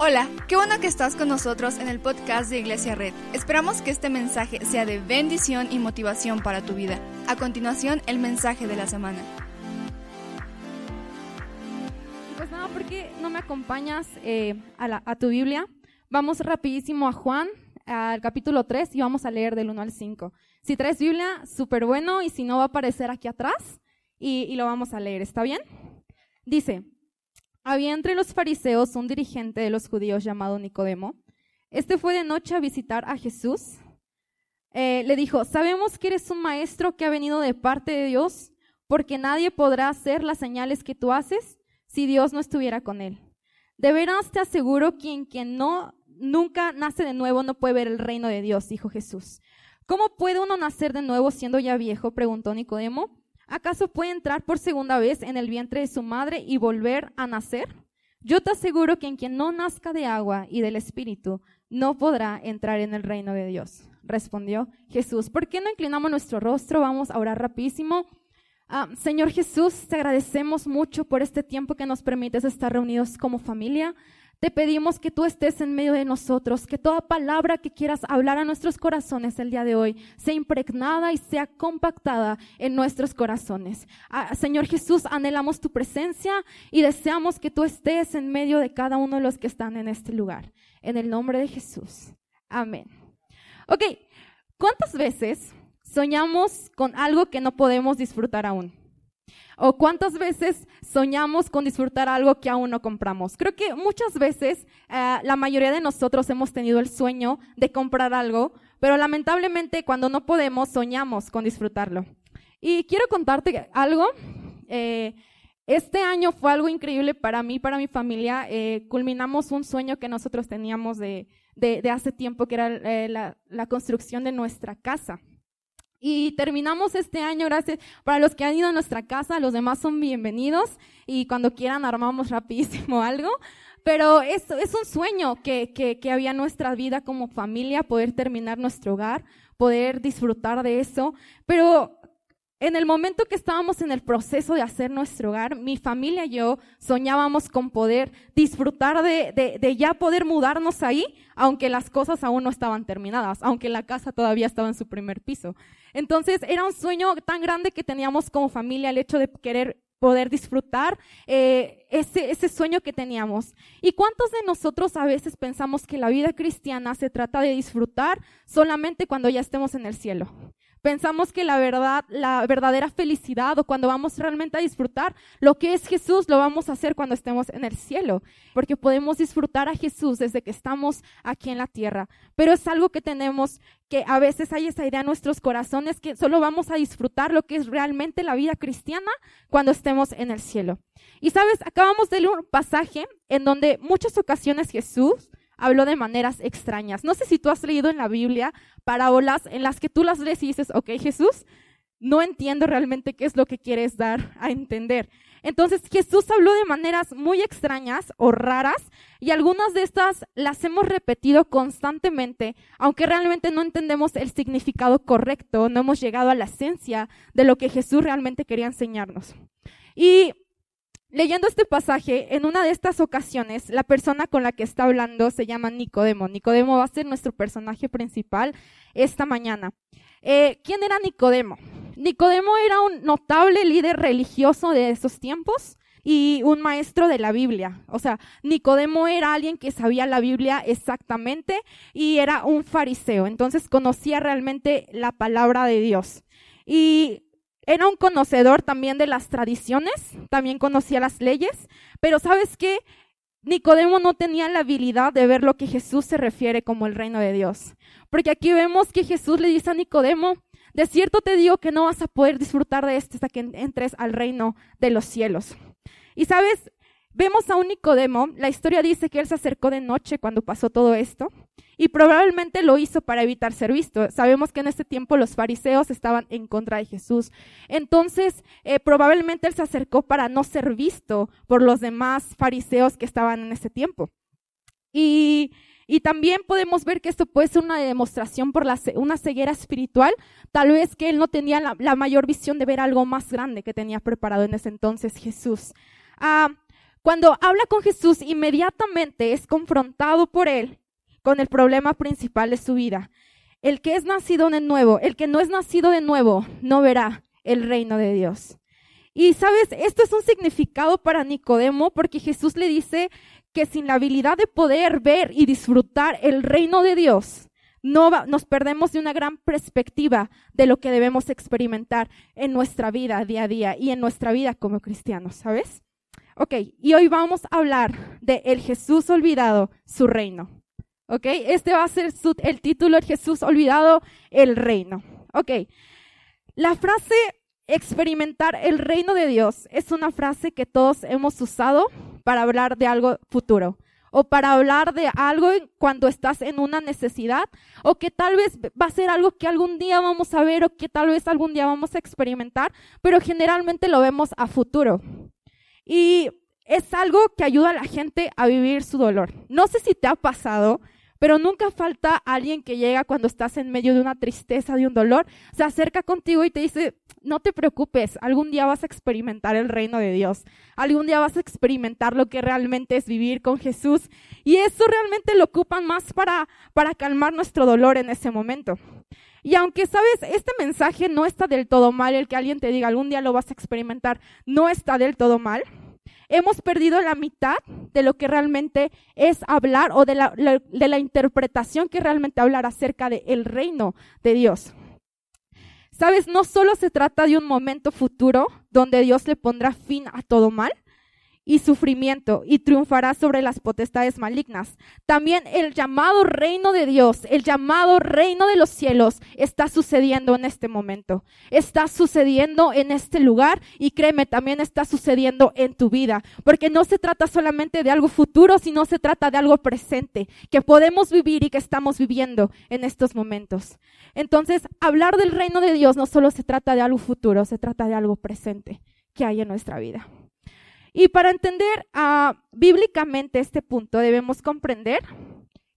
Hola, qué bueno que estás con nosotros en el podcast de Iglesia Red. Esperamos que este mensaje sea de bendición y motivación para tu vida. A continuación, el mensaje de la semana. Pues nada, ¿por qué no me acompañas eh, a, tu Biblia? Vamos rapidísimo a Juan, al capítulo 3, y vamos a leer del 1 al 5. Si traes Biblia, súper bueno, y si no, va a aparecer aquí atrás, y lo vamos a leer, ¿está bien? Dice, había entre los fariseos un dirigente de los judíos llamado Nicodemo. Este fue de noche a visitar a Jesús. Eh, le dijo, sabemos que eres un maestro que ha venido de parte de Dios, porque nadie podrá hacer las señales que tú haces si Dios no estuviera con él. De veras te aseguro que quien no nunca nace de nuevo no puede ver el reino de Dios, dijo Jesús. ¿Cómo puede uno nacer de nuevo siendo ya viejo? preguntó Nicodemo. ¿Acaso puede entrar por segunda vez en el vientre de su madre y volver a nacer? Yo te aseguro que en quien no nazca de agua y del Espíritu no podrá entrar en el reino de Dios. Respondió Jesús. ¿Por qué no inclinamos nuestro rostro? Vamos a orar rapidísimo. Ah, Señor Jesús, te agradecemos mucho por este tiempo que nos permites estar reunidos como familia. Te pedimos que tú estés en medio de nosotros, que toda palabra que quieras hablar a nuestros corazones el día de hoy sea impregnada y sea compactada en nuestros corazones. Ah, Señor Jesús, anhelamos tu presencia y deseamos que tú estés en medio de cada uno de los que están en este lugar. En el nombre de Jesús. Amén. Ok, ¿cuántas veces soñamos con algo que no podemos disfrutar aún? ¿O cuántas veces soñamos con disfrutar algo que aún no compramos? Creo que muchas veces eh, la mayoría de nosotros hemos tenido el sueño de comprar algo, pero lamentablemente cuando no podemos soñamos con disfrutarlo. Y quiero contarte algo. Eh, este año fue algo increíble para mí, para mi familia. Eh, culminamos un sueño que nosotros teníamos de, hace tiempo, que era la construcción de nuestra casa. Y terminamos este año, gracias. Para los que han ido a nuestra casa, los demás son bienvenidos y cuando quieran armamos rapidísimo algo. Pero es, es un sueño que, que, que había en nuestra vida como familia, poder terminar nuestro hogar, poder disfrutar de eso. Pero en el momento que estábamos en el proceso de hacer nuestro hogar, mi familia y yo soñábamos con poder disfrutar de, ya poder mudarnos ahí, aunque las cosas aún no estaban terminadas, aunque la casa todavía estaba en su primer piso. Entonces era un sueño tan grande que teníamos como familia el hecho de querer poder disfrutar eh, ese sueño que teníamos. ¿Y cuántos de nosotros a veces pensamos que la vida cristiana se trata de disfrutar solamente cuando ya estemos en el cielo? Pensamos que la verdad, la verdadera felicidad o cuando vamos realmente a disfrutar lo que es Jesús, lo vamos a hacer cuando estemos en el cielo, porque podemos disfrutar a Jesús desde que estamos aquí en la tierra. Pero es algo que tenemos que a veces hay esa idea en nuestros corazones que solo vamos a disfrutar lo que es realmente la vida cristiana cuando estemos en el cielo. Y sabes, acabamos de leer un pasaje en donde muchas ocasiones Jesús habló de maneras extrañas. No sé si tú has leído en la Biblia parábolas en las que tú las lees y dices, ok, Jesús, no entiendo realmente qué es lo que quieres dar a entender. Entonces Jesús habló de maneras muy extrañas o raras y algunas de estas las hemos repetido constantemente, aunque realmente no entendemos el significado correcto, no hemos llegado a la esencia de lo que Jesús realmente quería enseñarnos. Y Leyendo este pasaje, en una de estas ocasiones, la persona con la que está hablando se llama Nicodemo. Nicodemo va a ser nuestro personaje principal esta mañana. Eh, ¿Quién era Nicodemo? Nicodemo era un notable líder religioso de esos tiempos y un maestro de la Biblia. O sea, Nicodemo era alguien que sabía la Biblia exactamente y era un fariseo. Entonces conocía realmente la palabra de Dios. Y era un conocedor también de las tradiciones, también conocía las leyes, pero ¿sabes qué? Nicodemo no tenía la habilidad de ver lo que Jesús se refiere como el reino de Dios. Porque aquí vemos que Jesús le dice a Nicodemo, de cierto te digo que no vas a poder disfrutar de esto hasta que entres al reino de los cielos. Y sabes, Vemos a un Nicodemo, la historia dice que él se acercó de noche cuando pasó todo esto y probablemente lo hizo para evitar ser visto. Sabemos que en este tiempo los fariseos estaban en contra de Jesús. Entonces, eh, probablemente él se acercó para no ser visto por los demás fariseos que estaban en ese tiempo. Y, también podemos ver que esto puede ser una demostración por la, una ceguera espiritual, tal vez que él no tenía la, mayor visión de ver algo más grande que tenía preparado en ese entonces Jesús. Ah, Cuando habla con Jesús, inmediatamente es confrontado por él con el problema principal de su vida. El que es nacido de nuevo, el que no es nacido de nuevo, no verá el reino de Dios. Y sabes, esto es un significado para Nicodemo porque Jesús le dice que sin la habilidad de poder ver y disfrutar el reino de Dios, no nos perdemos de una gran perspectiva de lo que debemos experimentar en nuestra vida día a día y en nuestra vida como cristianos, ¿sabes? Ok, y hoy vamos a hablar de el Jesús olvidado, su reino. Ok, este va a ser el título, Jesús olvidado, el reino. Ok, la frase experimentar el reino de Dios es una frase que todos hemos usado para hablar de algo futuro o para hablar de algo cuando estás en una necesidad o que tal vez va a ser algo que algún día vamos a ver o que tal vez algún día vamos a experimentar, pero generalmente lo vemos a futuro. Y es algo que ayuda a la gente a vivir su dolor. No sé si te ha pasado, pero nunca falta alguien que llega cuando estás en medio de una tristeza, de un dolor, se acerca contigo y te dice, no te preocupes, algún día vas a experimentar el reino de Dios, algún día vas a experimentar lo que realmente es vivir con Jesús. Y eso realmente lo ocupan más para, para calmar nuestro dolor en ese momento. Y aunque sabes, este mensaje no está del todo mal, el que alguien te diga algún día lo vas a experimentar, no está del todo mal hemos perdido la mitad de lo que realmente es hablar o de la, de la interpretación que realmente hablar acerca del reino de Dios. Sabes, no solo se trata de un momento futuro donde Dios le pondrá fin a todo mal, y sufrimiento y triunfará sobre las potestades malignas. También el llamado reino de Dios, el llamado reino de los cielos está sucediendo en este momento. Está sucediendo en este lugar y créeme, también está sucediendo en tu vida, porque no se trata solamente de algo futuro, sino se trata de algo presente que podemos vivir y que estamos viviendo en estos momentos. Entonces, hablar del reino de Dios no solo se trata de algo futuro, se trata de algo presente que hay en nuestra vida. Y para entender uh, bíblicamente este punto, debemos comprender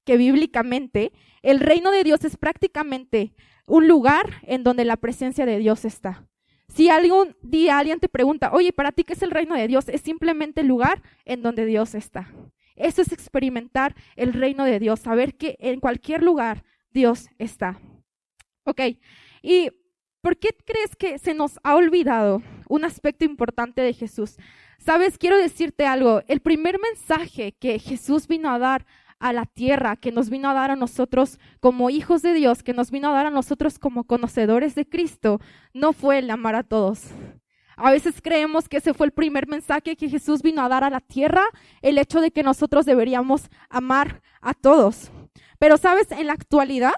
que bíblicamente el reino de Dios es prácticamente un lugar en donde la presencia de Dios está. Si algún día alguien te pregunta, oye, ¿para ti qué es el reino de Dios? Es simplemente el lugar en donde Dios está. Eso es experimentar el reino de Dios, saber que en cualquier lugar Dios está. Ok, ¿y por qué crees que se nos ha olvidado un aspecto importante de Jesús? Sabes, quiero decirte algo. El primer mensaje que Jesús vino a dar a la tierra, que nos vino a dar a nosotros como hijos de Dios, que nos vino a dar a nosotros como conocedores de Cristo, no fue el amar a todos. A veces creemos que ese fue el primer mensaje que Jesús vino a dar a la tierra, el hecho de que nosotros deberíamos amar a todos. Pero sabes, en la actualidad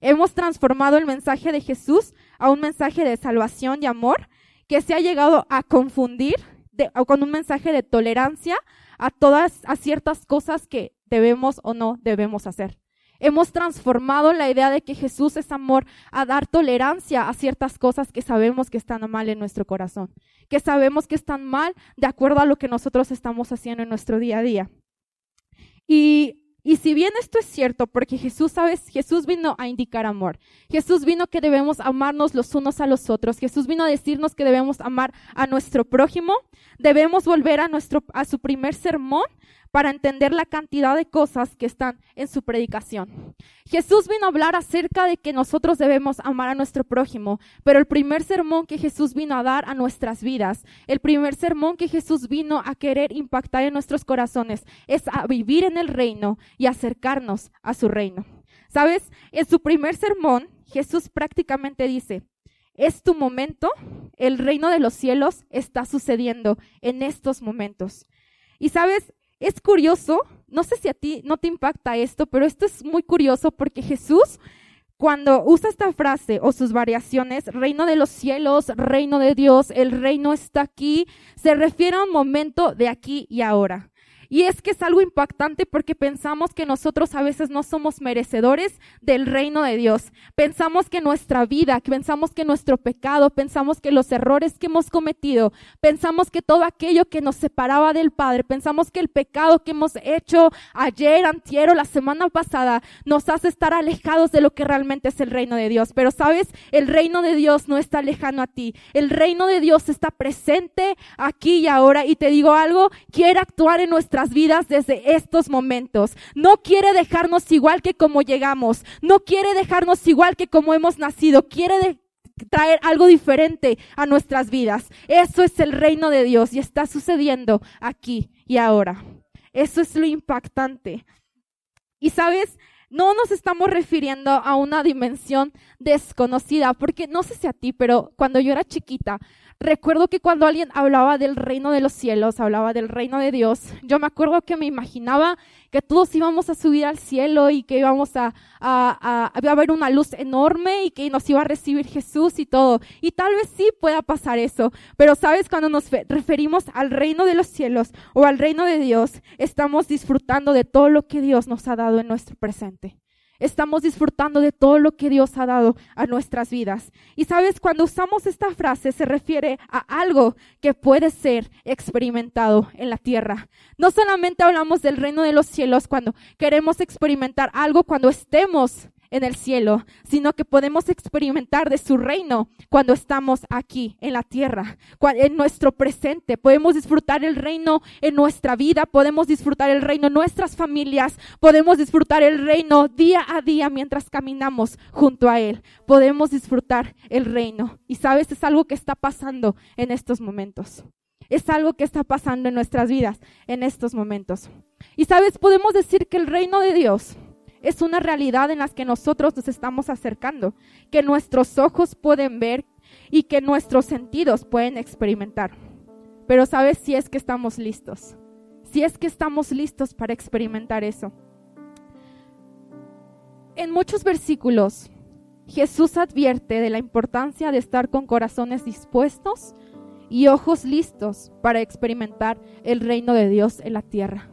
hemos transformado el mensaje de Jesús a un mensaje de salvación y amor que se ha llegado a confundir con un mensaje de tolerancia a todas, a ciertas cosas que debemos o no debemos hacer. Hemos transformado la idea de que Jesús es amor a dar tolerancia a ciertas cosas que sabemos que están mal en nuestro corazón, que sabemos que están mal de acuerdo a lo que nosotros estamos haciendo en nuestro día a día. Y y si bien esto es cierto, porque Jesús, sabes, Jesús vino a indicar amor. Jesús vino que debemos amarnos los unos a los otros. Jesús vino a decirnos que debemos amar a nuestro prójimo. Debemos volver a nuestro a su primer sermón para entender la cantidad de cosas que están en su predicación. Jesús vino a hablar acerca de que nosotros debemos amar a nuestro prójimo, pero el primer sermón que Jesús vino a dar a nuestras vidas, el primer sermón que Jesús vino a querer impactar en nuestros corazones es a vivir en el reino y acercarnos a su reino. ¿Sabes? En su primer sermón, Jesús prácticamente dice, es tu momento, el reino de los cielos está sucediendo en estos momentos. Y sabes, es curioso, no sé si a ti no te impacta esto, pero esto es muy curioso porque Jesús, cuando usa esta frase o sus variaciones, reino de los cielos, reino de Dios, el reino está aquí, se refiere a un momento de aquí y ahora. Y es que es algo impactante porque pensamos que nosotros a veces no somos merecedores del reino de Dios. Pensamos que nuestra vida, pensamos que nuestro pecado, pensamos que los errores que hemos cometido, pensamos que todo aquello que nos separaba del Padre, pensamos que el pecado que hemos hecho ayer, antier o la semana pasada nos hace estar alejados de lo que realmente es el reino de Dios. Pero sabes, el reino de Dios no está lejano a ti. El reino de Dios está presente aquí y ahora. Y te digo algo, quiere actuar en nuestra vidas desde estos momentos. No quiere dejarnos igual que como llegamos. No quiere dejarnos igual que como hemos nacido. Quiere traer algo diferente a nuestras vidas. Eso es el reino de Dios y está sucediendo aquí y ahora. Eso es lo impactante. Y sabes, no nos estamos refiriendo a una dimensión desconocida, porque no sé si a ti, pero cuando yo era chiquita, Recuerdo que cuando alguien hablaba del reino de los cielos, hablaba del reino de Dios, yo me acuerdo que me imaginaba que todos íbamos a subir al cielo y que íbamos a, a, una luz enorme y que nos iba a recibir Jesús y todo. Y tal vez sí pueda pasar eso, pero sabes, cuando nos referimos al reino de los cielos o al reino de Dios, estamos disfrutando de todo lo que Dios nos ha dado en nuestro presente. Estamos disfrutando de todo lo que Dios ha dado a nuestras vidas. Y sabes, cuando usamos esta frase se refiere a algo que puede ser experimentado en la tierra. No solamente hablamos del reino de los cielos cuando queremos experimentar algo cuando estemos en el cielo, sino que podemos experimentar de su reino cuando estamos aquí en la tierra, en nuestro presente. Podemos disfrutar el reino en nuestra vida, podemos disfrutar el reino en nuestras familias, podemos disfrutar el reino día a día mientras caminamos junto a Él. Podemos disfrutar el reino. Y sabes, es algo que está pasando en estos momentos. Es algo que está pasando en nuestras vidas en estos momentos. Y sabes, podemos decir que el reino de Dios es una realidad en la que nosotros nos estamos acercando, que nuestros ojos pueden ver y que nuestros sentidos pueden experimentar. Pero sabes si es que estamos listos, si es que estamos listos para experimentar eso. En muchos versículos, Jesús advierte de la importancia de estar con corazones dispuestos y ojos listos para experimentar el reino de Dios en la tierra.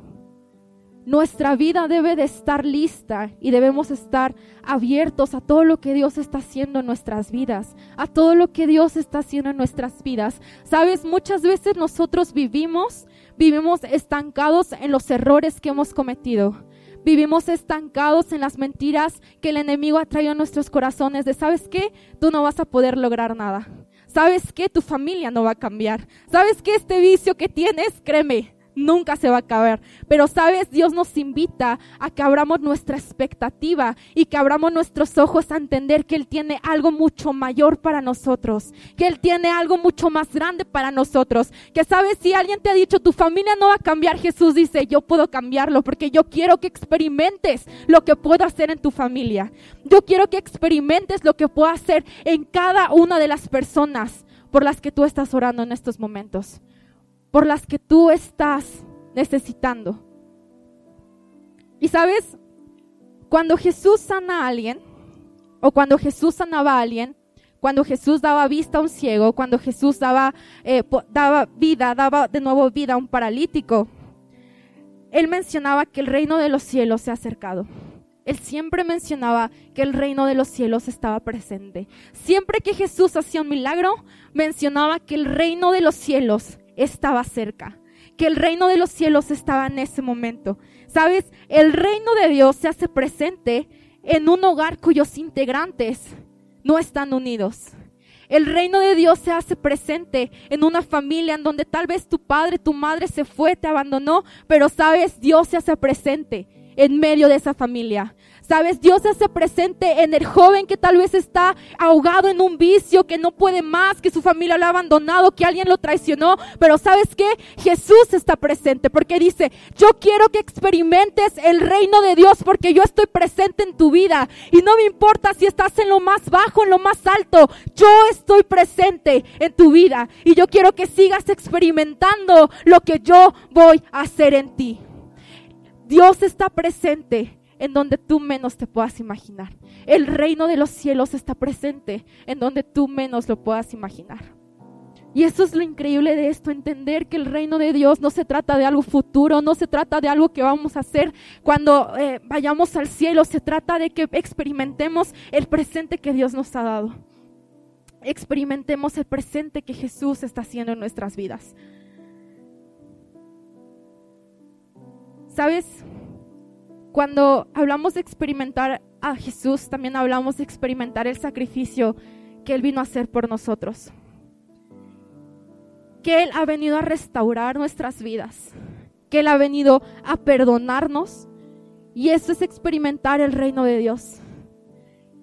Nuestra vida debe de estar lista y debemos estar abiertos a todo lo que Dios está haciendo en nuestras vidas, a todo lo que Dios está haciendo en nuestras vidas. Sabes, muchas veces nosotros vivimos, vivimos estancados en los errores que hemos cometido. Vivimos estancados en las mentiras que el enemigo ha traído a nuestros corazones de, ¿sabes qué? Tú no vas a poder lograr nada. ¿Sabes qué? Tu familia no va a cambiar. ¿Sabes qué? Este vicio que tienes, créeme, nunca se va a acabar. Pero sabes, Dios nos invita a que abramos nuestra expectativa y que abramos nuestros ojos a entender que Él tiene algo mucho mayor para nosotros, que Él tiene algo mucho más grande para nosotros. Que sabes, si alguien te ha dicho tu familia no va a cambiar, Jesús dice, yo puedo cambiarlo porque yo quiero que experimentes lo que puedo hacer en tu familia. Yo quiero que experimentes lo que puedo hacer en cada una de las personas por las que tú estás orando en estos momentos por las que tú estás necesitando. Y sabes, cuando Jesús sana a alguien, o cuando Jesús sanaba a alguien, cuando Jesús daba vista a un ciego, cuando Jesús daba, eh, daba vida, daba de nuevo vida a un paralítico, él mencionaba que el reino de los cielos se ha acercado. Él siempre mencionaba que el reino de los cielos estaba presente. Siempre que Jesús hacía un milagro, mencionaba que el reino de los cielos estaba cerca, que el reino de los cielos estaba en ese momento. Sabes, el reino de Dios se hace presente en un hogar cuyos integrantes no están unidos. El reino de Dios se hace presente en una familia en donde tal vez tu padre, tu madre se fue, te abandonó, pero sabes, Dios se hace presente en medio de esa familia. Sabes, Dios se hace presente en el joven que tal vez está ahogado en un vicio, que no puede más, que su familia lo ha abandonado, que alguien lo traicionó. Pero sabes qué? Jesús está presente porque dice, yo quiero que experimentes el reino de Dios porque yo estoy presente en tu vida. Y no me importa si estás en lo más bajo, en lo más alto, yo estoy presente en tu vida. Y yo quiero que sigas experimentando lo que yo voy a hacer en ti. Dios está presente en donde tú menos te puedas imaginar. El reino de los cielos está presente en donde tú menos lo puedas imaginar. Y eso es lo increíble de esto, entender que el reino de Dios no se trata de algo futuro, no se trata de algo que vamos a hacer cuando eh, vayamos al cielo, se trata de que experimentemos el presente que Dios nos ha dado. Experimentemos el presente que Jesús está haciendo en nuestras vidas. ¿Sabes? Cuando hablamos de experimentar a Jesús, también hablamos de experimentar el sacrificio que Él vino a hacer por nosotros que Él ha venido a restaurar nuestras vidas, que Él ha venido a perdonarnos. Y eso es experimentar el reino de Dios.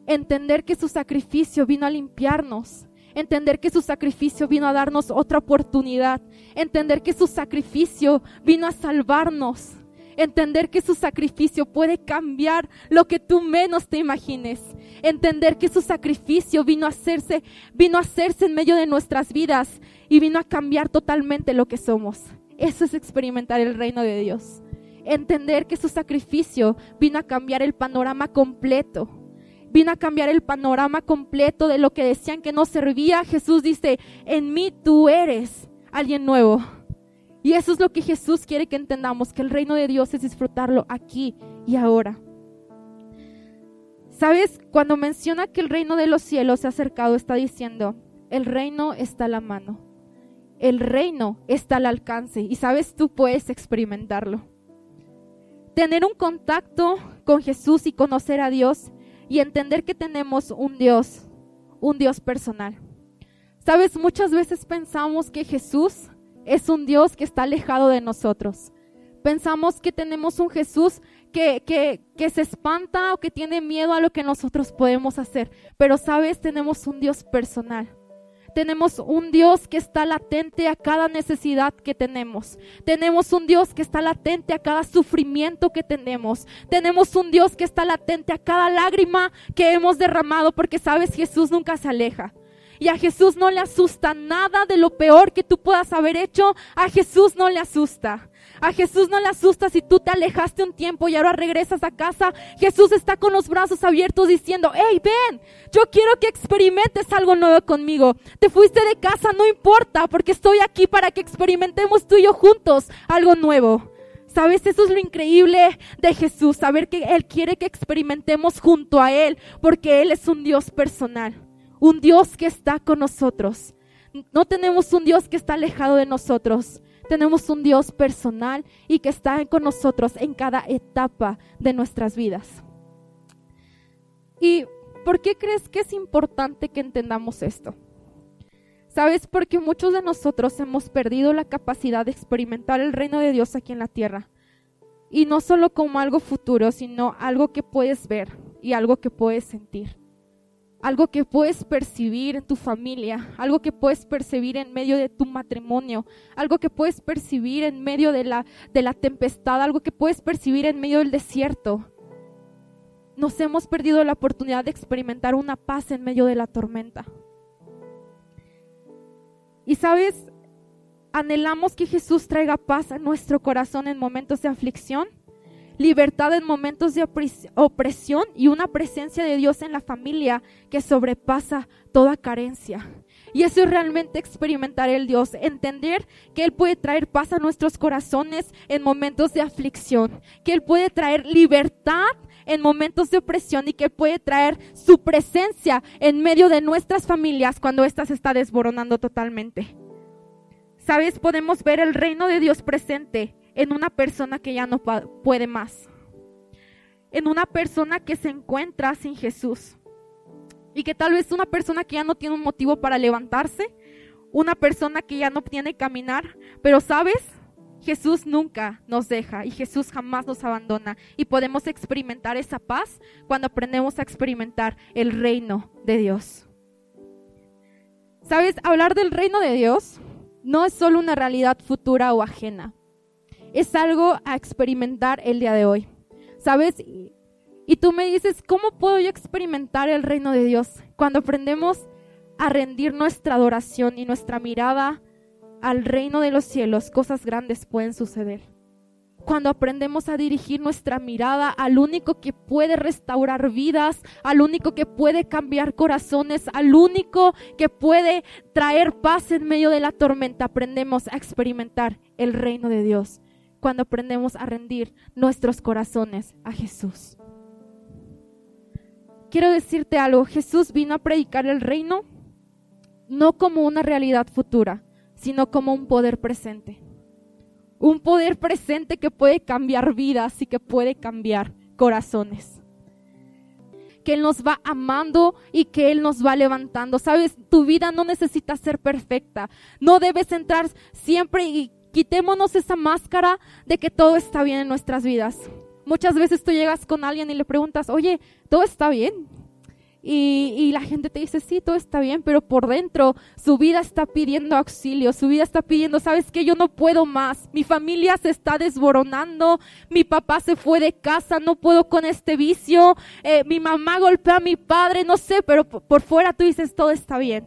Entender que su sacrificio vino a limpiarnos. Entender que su sacrificio vino a darnos otra oportunidad. Entender que su sacrificio vino a salvarnos. Entender que su sacrificio puede cambiar lo que tú menos te imagines. Entender que su sacrificio vino a hacerse, vino a hacerse en medio de nuestras vidas y vino a cambiar totalmente lo que somos. Eso es experimentar el reino de Dios. Entender que su sacrificio vino a cambiar el panorama completo. Vino a cambiar el panorama completo de lo que decían que no servía. Jesús dice, en mí tú eres alguien nuevo. Y eso es lo que Jesús quiere que entendamos, que el reino de Dios es disfrutarlo aquí y ahora. ¿Sabes? Cuando menciona que el reino de los cielos se ha acercado, está diciendo, el reino está a la mano el reino está al alcance y sabes, tú puedes experimentarlo. Tener un contacto con Jesús y conocer a Dios y entender que tenemos un Dios, un Dios personal. Sabes, muchas veces pensamos que Jesús es un Dios que está alejado de nosotros. Pensamos que tenemos un Jesús que, que, que, se espanta o que tiene miedo a lo que nosotros podemos hacer. Pero sabes, tenemos un Dios personal. Tenemos un Dios que está latente a cada necesidad que tenemos. Tenemos un Dios que está latente a cada sufrimiento que tenemos. Tenemos un Dios que está latente a cada lágrima que hemos derramado porque sabes, Jesús nunca se aleja. Y a Jesús no le asusta nada de lo peor que tú puedas haber hecho. A Jesús no le asusta. A Jesús no le asusta si tú te alejaste un tiempo y ahora regresas a casa. Jesús está con los brazos abiertos diciendo, hey, ven, yo quiero que experimentes algo nuevo conmigo. Te fuiste de casa, no importa, porque estoy aquí para que experimentemos tú y yo juntos algo nuevo. ¿Sabes? Eso es lo increíble de Jesús, saber que Él quiere que experimentemos junto a Él, porque Él es un Dios personal, un Dios que está con nosotros. No tenemos un Dios que está alejado de nosotros. Tenemos un Dios personal y que está con nosotros en cada etapa de nuestras vidas. ¿Y por qué crees que es importante que entendamos esto? ¿Sabes? Porque muchos de nosotros hemos perdido la capacidad de experimentar el reino de Dios aquí en la tierra. Y no solo como algo futuro, sino algo que puedes ver y algo que puedes sentir algo que puedes percibir en tu familia, algo que puedes percibir en medio de tu matrimonio, algo que puedes percibir en medio de la, de la tempestad, algo que puedes percibir en medio del desierto. Nos hemos perdido la oportunidad de experimentar una paz en medio de la tormenta. Y sabes, anhelamos que Jesús traiga paz a nuestro corazón en momentos de aflicción libertad en momentos de opresión y una presencia de Dios en la familia que sobrepasa toda carencia. Y eso es realmente experimentar el Dios, entender que Él puede traer paz a nuestros corazones en momentos de aflicción, que Él puede traer libertad en momentos de opresión y que puede traer su presencia en medio de nuestras familias cuando ésta se está desboronando totalmente. Sabes, podemos ver el reino de Dios presente en una persona que ya no puede más, en una persona que se encuentra sin Jesús. Y que tal vez una persona que ya no tiene un motivo para levantarse, una persona que ya no tiene caminar, pero sabes, Jesús nunca nos deja y Jesús jamás nos abandona. Y podemos experimentar esa paz cuando aprendemos a experimentar el reino de Dios. ¿Sabes? Hablar del reino de Dios no es solo una realidad futura o ajena es algo a experimentar el día de hoy. ¿Sabes? Y tú me dices, ¿cómo puedo yo experimentar el reino de Dios? Cuando aprendemos a rendir nuestra adoración y nuestra mirada al reino de los cielos, cosas grandes pueden suceder. cuando aprendemos a dirigir nuestra mirada al único que puede restaurar vidas, al único que puede cambiar corazones, al único que puede traer paz en medio de la tormenta, aprendemos a experimentar el reino de Dios. Cuando aprendemos a rendir nuestros corazones a Jesús. Quiero decirte algo, Jesús vino a predicar el reino no como una realidad futura, sino como un poder presente un poder presente que puede cambiar vidas y que puede cambiar corazones. Que Él nos va amando y que Él nos va levantando. Sabes, tu vida no necesita ser perfecta. No debes entrar siempre y quitémonos esa máscara de que todo está bien en nuestras vidas. Muchas veces tú llegas con alguien y le preguntas, oye, ¿todo está bien? Y, la gente te dice, sí, todo está bien, pero por dentro su vida está pidiendo auxilio, su vida está pidiendo, sabes que yo no puedo más, mi familia se está desboronando, mi papá se fue de casa, no puedo con este vicio, eh, mi mamá golpea a mi padre, no sé, pero por fuera tú dices, todo está bien.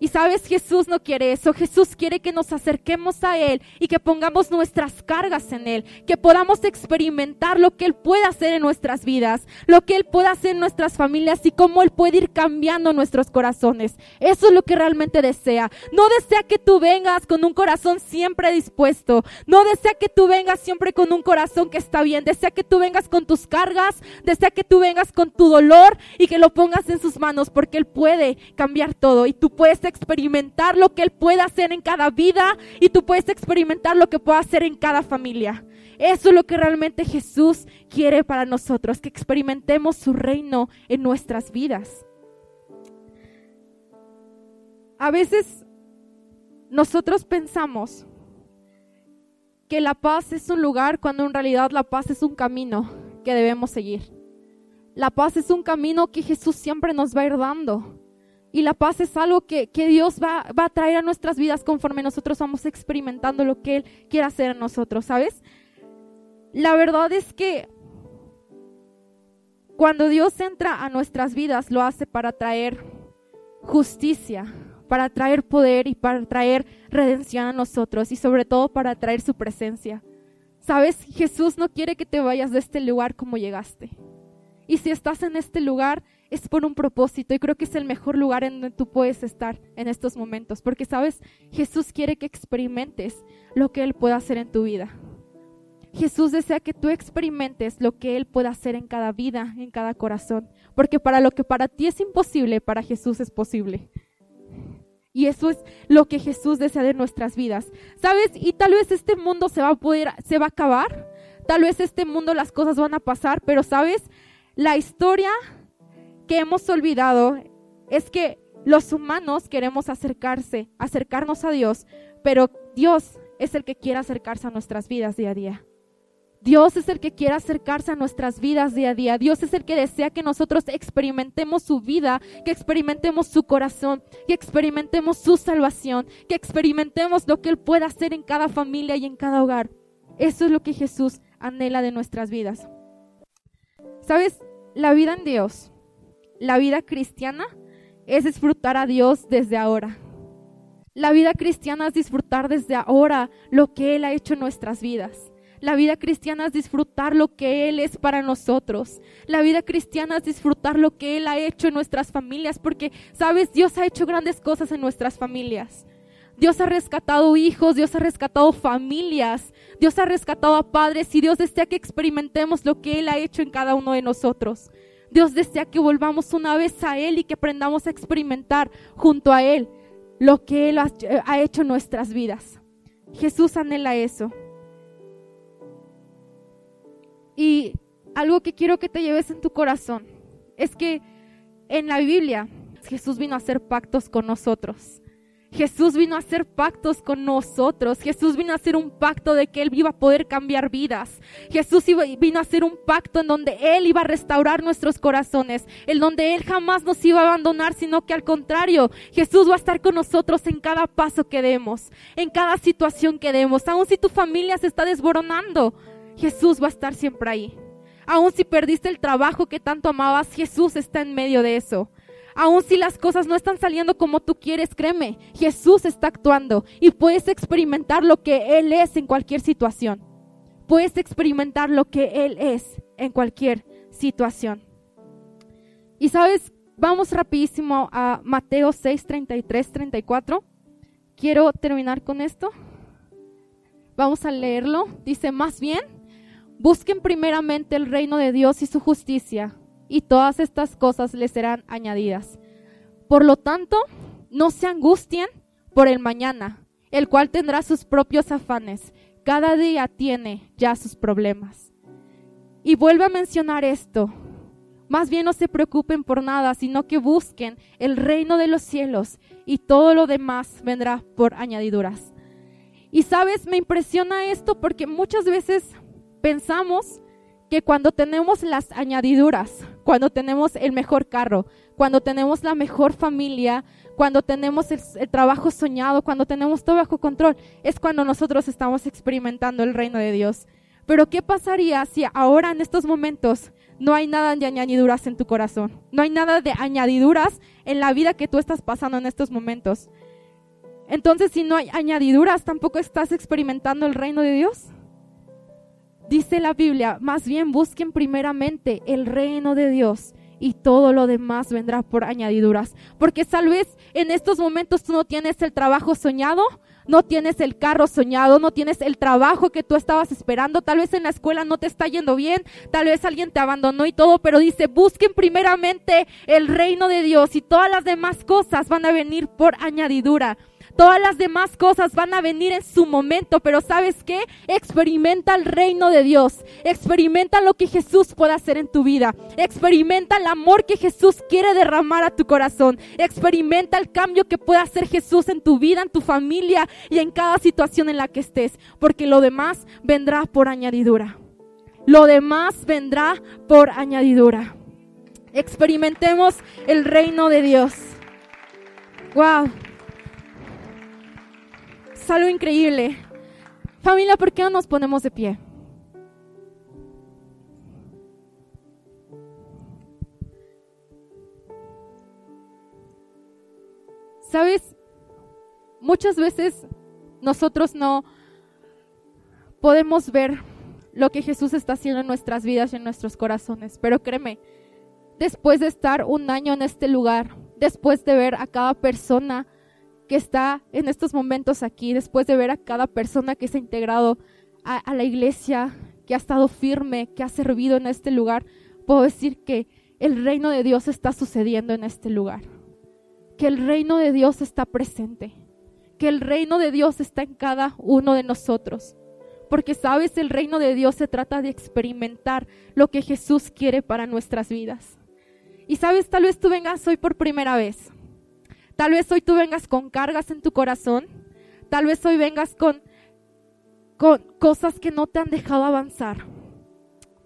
Y sabes, Jesús no quiere eso. Jesús quiere que nos acerquemos a Él y que pongamos nuestras cargas en Él, que podamos experimentar lo que Él puede hacer en nuestras vidas, lo que Él puede hacer en nuestras familias y cómo Él puede ir cambiando nuestros corazones. Eso es lo que realmente desea. No desea que tú vengas con un corazón siempre dispuesto. No desea que tú vengas siempre con un corazón que está bien. Desea que tú vengas con tus cargas. Desea que tú vengas con tu dolor y que lo pongas en sus manos porque Él puede cambiar todo y tú puedes experimentar lo que Él puede hacer en cada vida y tú puedes experimentar lo que puede hacer en cada familia. Eso es lo que realmente Jesús quiere para nosotros, que experimentemos su reino en nuestras vidas. A veces nosotros pensamos que la paz es un lugar cuando en realidad la paz es un camino que debemos seguir. La paz es un camino que Jesús siempre nos va a ir dando. Y la paz es algo que, Dios va, va, a traer a nuestras vidas conforme nosotros vamos experimentando lo que Él quiere hacer en nosotros, ¿sabes? La verdad es que cuando Dios entra a nuestras vidas, lo hace para traer justicia, para traer poder y para traer redención a nosotros y sobre todo para traer su presencia. ¿Sabes? Jesús no quiere que te vayas de este lugar como llegaste. Y si estás en este lugar, es por un propósito y creo que es el mejor lugar en donde tú puedes estar en estos momentos, porque sabes, Jesús quiere que experimentes lo que Él pueda hacer en tu vida. Jesús desea que tú experimentes lo que Él pueda hacer en cada vida, en cada corazón, porque para lo que para ti es imposible, para Jesús es posible. Y eso es lo que Jesús desea de nuestras vidas. ¿Sabes? Y tal vez este mundo se va a poder, se va a acabar. Tal vez este mundo las cosas van a pasar, pero ¿sabes? La historia que hemos olvidado es que los humanos queremos acercarse, acercarnos a Dios, pero Dios es el que quiere acercarse a nuestras vidas día a día. Dios es el que quiere acercarse a nuestras vidas día a día. Dios es el que desea que nosotros experimentemos su vida, que experimentemos su corazón, que experimentemos su salvación, que experimentemos lo que Él puede hacer en cada familia y en cada hogar. Eso es lo que Jesús anhela de nuestras vidas. ¿Sabes? La vida en Dios la vida cristiana es disfrutar a Dios desde ahora. La vida cristiana es disfrutar desde ahora lo que Él ha hecho en nuestras vidas. La vida cristiana es disfrutar lo que Él es para nosotros. La vida cristiana es disfrutar lo que Él ha hecho en nuestras familias, porque, sabes, Dios ha hecho grandes cosas en nuestras familias. Dios ha rescatado hijos, Dios ha rescatado familias, Dios ha rescatado a padres y Dios desea que experimentemos lo que Él ha hecho en cada uno de nosotros. Dios desea que volvamos una vez a Él y que aprendamos a experimentar junto a Él lo que Él ha hecho en nuestras vidas. Jesús anhela eso. Y algo que quiero que te lleves en tu corazón es que en la Biblia Jesús vino a hacer pactos con nosotros. Jesús vino a hacer pactos con nosotros. Jesús vino a hacer un pacto de que Él iba a poder cambiar vidas. Jesús vino a hacer un pacto en donde Él iba a restaurar nuestros corazones, en donde Él jamás nos iba a abandonar, sino que al contrario, Jesús va a estar con nosotros en cada paso que demos, en cada situación que demos. Aun si tu familia se está desboronando, Jesús va a estar siempre ahí. Aun si perdiste el trabajo que tanto amabas, Jesús está en medio de eso. Aun si las cosas no están saliendo como tú quieres, créeme, Jesús está actuando y puedes experimentar lo que Él es en cualquier situación. puedes experimentar lo que Él es en cualquier situación. Y sabes, vamos rapidísimo a Mateo 6, 33, 34. Quiero terminar con esto. Vamos a leerlo. Dice, más bien, busquen primeramente el reino de Dios y su justicia, y todas estas cosas les serán añadidas. Por lo tanto, no se angustien por el mañana, el cual tendrá sus propios afanes. Cada día tiene ya sus problemas. Y vuelve a mencionar esto. Más bien no se preocupen por nada, sino que busquen el reino de los cielos y todo lo demás vendrá por añadiduras. Y sabes, me impresiona esto porque muchas veces pensamos que cuando tenemos las añadiduras, cuando tenemos el mejor carro, cuando tenemos la mejor familia, cuando tenemos el, trabajo soñado, cuando tenemos todo bajo control, es cuando nosotros estamos experimentando el reino de Dios. Pero ¿qué pasaría si ahora en estos momentos no hay nada de añadiduras en tu corazón? No hay nada de añadiduras en la vida que tú estás pasando en estos momentos. Entonces, si no hay añadiduras, tampoco estás experimentando el reino de Dios. Dice la Biblia, más bien busquen primeramente el reino de Dios y todo lo demás vendrá por añadiduras. Porque tal vez en estos momentos tú no tienes el trabajo soñado, no tienes el carro soñado, no tienes el trabajo que tú estabas esperando, tal vez en la escuela no te está yendo bien, tal vez alguien te abandonó y todo, pero dice, busquen primeramente el reino de Dios y todas las demás cosas van a venir por añadidura. Todas las demás cosas van a venir en su momento, pero ¿sabes qué? Experimenta el reino de Dios. Experimenta lo que Jesús puede hacer en tu vida. Experimenta el amor que Jesús quiere derramar a tu corazón. Experimenta el cambio que puede hacer Jesús en tu vida, en tu familia y en cada situación en la que estés, porque lo demás vendrá por añadidura. Lo demás vendrá por añadidura. Experimentemos el reino de Dios. Wow es algo increíble. Familia, ¿por qué no nos ponemos de pie? ¿Sabes? Muchas veces nosotros no podemos ver lo que Jesús está haciendo en nuestras vidas y en nuestros corazones, pero créeme, después de estar un año en este lugar, después de ver a cada persona que está en estos momentos aquí, después de ver a cada persona que se ha integrado a, la iglesia, que ha estado firme, que ha servido en este lugar, puedo decir que el reino de Dios está sucediendo en este lugar, que el reino de Dios está presente, que el reino de Dios está en cada uno de nosotros. Porque sabes, el reino de Dios se trata de experimentar lo que Jesús quiere para nuestras vidas. Y sabes, tal vez tú vengas hoy por primera vez Tal vez hoy tú vengas con cargas en tu corazón. Tal vez hoy vengas con, con cosas que no te han dejado avanzar.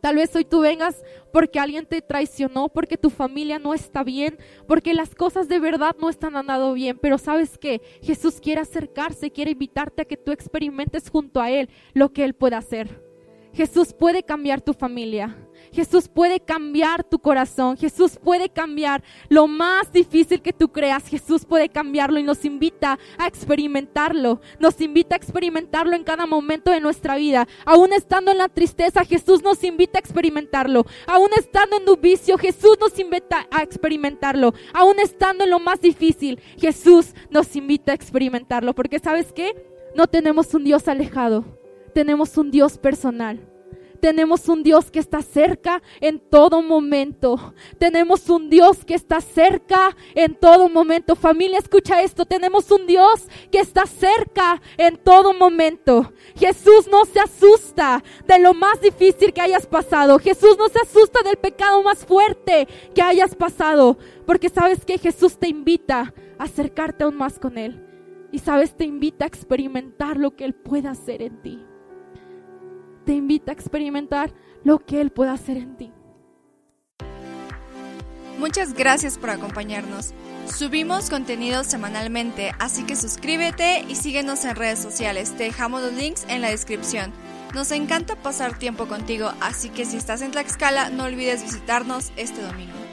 Tal vez hoy tú vengas porque alguien te traicionó, porque tu familia no está bien, porque las cosas de verdad no están andando bien. Pero sabes que Jesús quiere acercarse, quiere invitarte a que tú experimentes junto a Él lo que Él puede hacer. Jesús puede cambiar tu familia. Jesús puede cambiar tu corazón. Jesús puede cambiar lo más difícil que tú creas. Jesús puede cambiarlo y nos invita a experimentarlo. Nos invita a experimentarlo en cada momento de nuestra vida. Aún estando en la tristeza, Jesús nos invita a experimentarlo. Aún estando en un vicio, Jesús nos invita a experimentarlo. Aún estando en lo más difícil, Jesús nos invita a experimentarlo. Porque sabes qué? No tenemos un Dios alejado. Tenemos un Dios personal. Tenemos un Dios que está cerca en todo momento. Tenemos un Dios que está cerca en todo momento. Familia, escucha esto. Tenemos un Dios que está cerca en todo momento. Jesús no se asusta de lo más difícil que hayas pasado. Jesús no se asusta del pecado más fuerte que hayas pasado. Porque sabes que Jesús te invita a acercarte aún más con Él. Y sabes, te invita a experimentar lo que Él puede hacer en ti te invita a experimentar lo que Él puede hacer en ti. Muchas gracias por acompañarnos. Subimos contenido semanalmente, así que suscríbete y síguenos en redes sociales. Te dejamos los links en la descripción. Nos encanta pasar tiempo contigo, así que si estás en Tlaxcala, no olvides visitarnos este domingo.